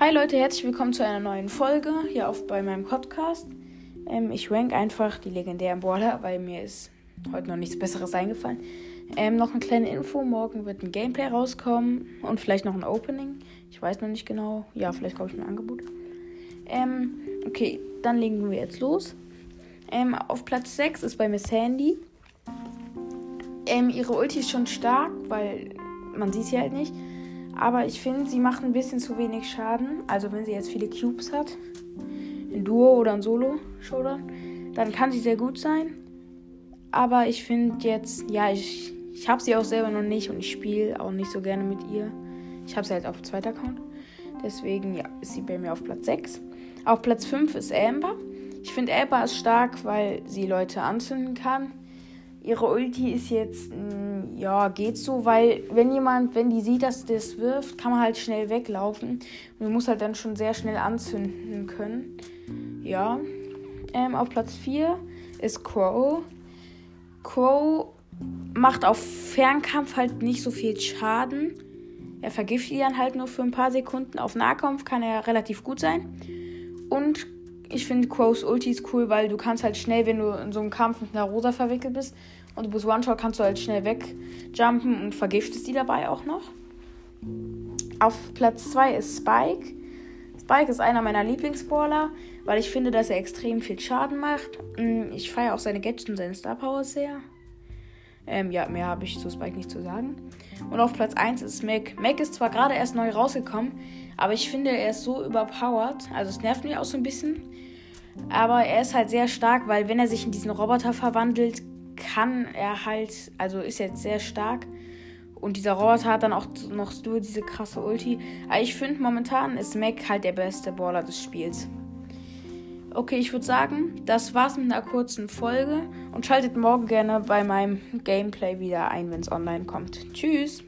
Hi Leute, herzlich willkommen zu einer neuen Folge hier auf bei meinem Podcast. Ähm, ich rank einfach die legendären Brawler, weil mir ist heute noch nichts Besseres eingefallen. Ähm, noch eine kleine Info: Morgen wird ein Gameplay rauskommen und vielleicht noch ein Opening. Ich weiß noch nicht genau. Ja, vielleicht komme ich mit einem Angebot. Ähm, okay, dann legen wir jetzt los. Ähm, auf Platz 6 ist bei mir Sandy. Ähm, ihre Ulti ist schon stark, weil man sieht sie halt nicht. Aber ich finde, sie macht ein bisschen zu wenig Schaden. Also wenn sie jetzt viele Cubes hat, in Duo oder in Solo-Showdown, dann kann sie sehr gut sein. Aber ich finde jetzt, ja, ich, ich habe sie auch selber noch nicht und ich spiele auch nicht so gerne mit ihr. Ich habe sie halt auf dem zweiten Account. Deswegen ja, ist sie bei mir auf Platz 6. Auf Platz 5 ist Amber. Ich finde Amber ist stark, weil sie Leute anzünden kann. Ihre Ulti ist jetzt, mh, ja, geht so, weil wenn jemand, wenn die sieht, dass das wirft, kann man halt schnell weglaufen. Und man muss halt dann schon sehr schnell anzünden können. Ja. Ähm, auf Platz 4 ist Crow. Crow macht auf Fernkampf halt nicht so viel Schaden. Er vergiftet dann halt nur für ein paar Sekunden. Auf Nahkampf kann er relativ gut sein. Und ich finde Crows Ulti ist cool, weil du kannst halt schnell, wenn du in so einem Kampf mit einer Rosa verwickelt bist und du bist One-Shot, kannst du halt schnell wegjumpen und vergiftest die dabei auch noch. Auf Platz 2 ist Spike. Spike ist einer meiner Lieblingsbrawler, weil ich finde, dass er extrem viel Schaden macht. Mm, ich feiere auch seine Gadgets und seine Star Power sehr. Ähm, ja, mehr habe ich zu Spike nicht zu sagen. Und auf Platz 1 ist Mac. Mac ist zwar gerade erst neu rausgekommen, aber ich finde, er ist so überpowered. Also es nervt mich auch so ein bisschen. Aber er ist halt sehr stark, weil wenn er sich in diesen Roboter verwandelt, kann er halt, also ist jetzt sehr stark. Und dieser Roboter hat dann auch noch so diese krasse Ulti. Aber ich finde, momentan ist Mac halt der beste Baller des Spiels. Okay, ich würde sagen, das war's mit einer kurzen Folge. Und schaltet morgen gerne bei meinem Gameplay wieder ein, wenn es online kommt. Tschüss!